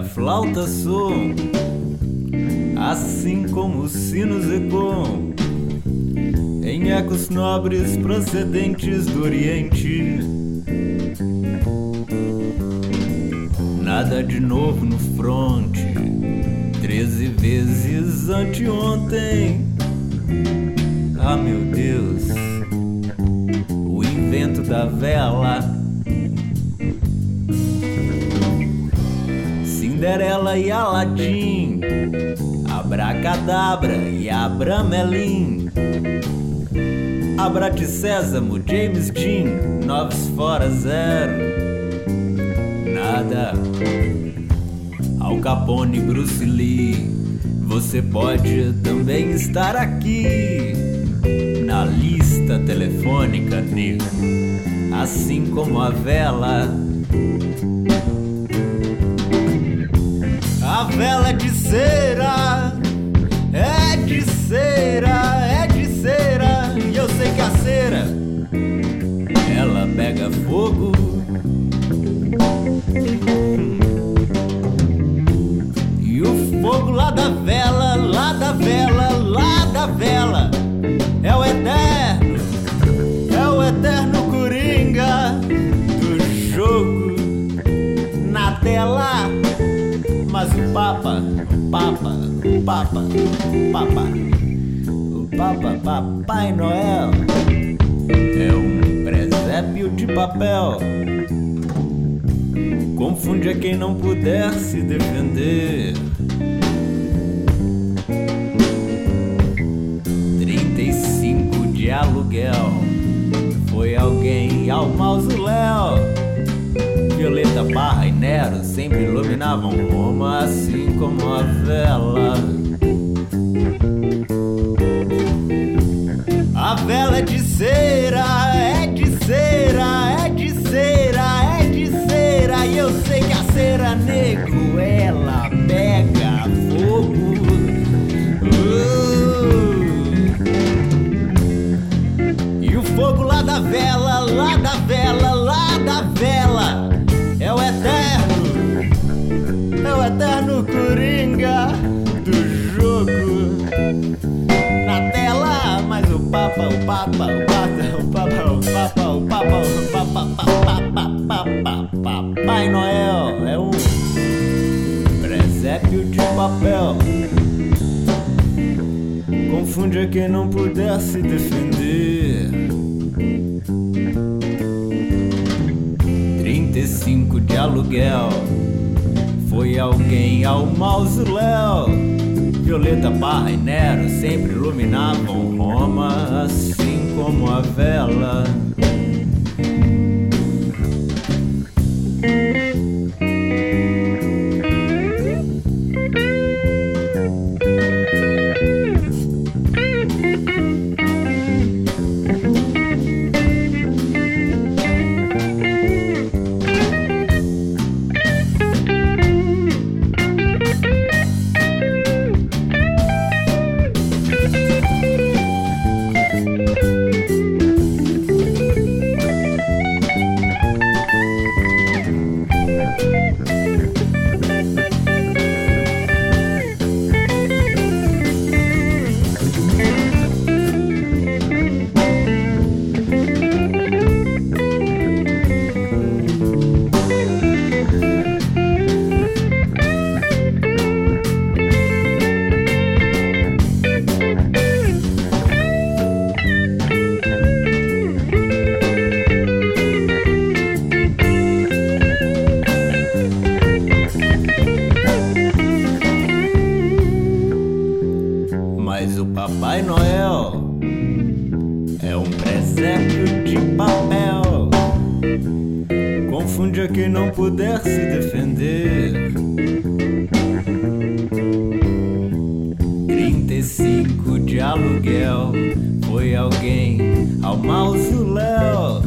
a flauta soam, assim como os sinos ecoam, em ecos nobres procedentes do Oriente. Nada de novo no fronte, treze vezes anteontem. Ah, meu Deus, o invento da vela. Cinderela e Aladim, Abracadabra e Abramelin. Abrate Sésamo, James Dean, Noves Fora Zero. Nada. Al Capone, Bruce Lee, você pode também estar aqui na lista telefônica, nego. Assim como a vela. A vela é de cera, Papa, Papa, Papa, Papa, o Papa, Papai Noel é um presépio de papel. Confunde a quem não puder se defender. 35 de aluguel. Foi alguém ao mausoléu. Violeta, Barra e Nero sempre iluminavam Roma, assim como a vela. O papa, o papa, o papa, o papa, o papa, o papa, o papa, papa, papa, papai Noel é um presépio de papel. Confunde quem não puder se defender. 35 de aluguel. Foi alguém ao mausoléu. Violeta, Barra e Nero sempre iluminavam Roma, assim como a vela. Mas o Papai Noel é um presépio de papel. Confunde a quem não puder se defender. 35 de aluguel. Foi alguém ao mausoléu.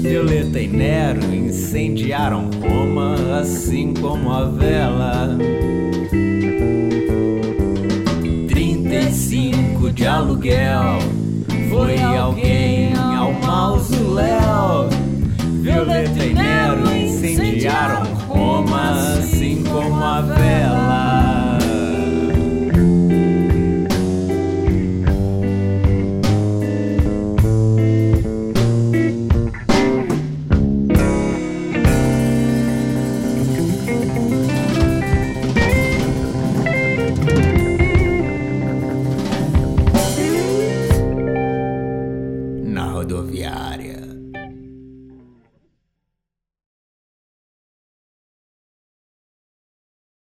Violeta e Nero incendiaram Roma, assim como a vela. De aluguel. Foi alguém ao mausoléu.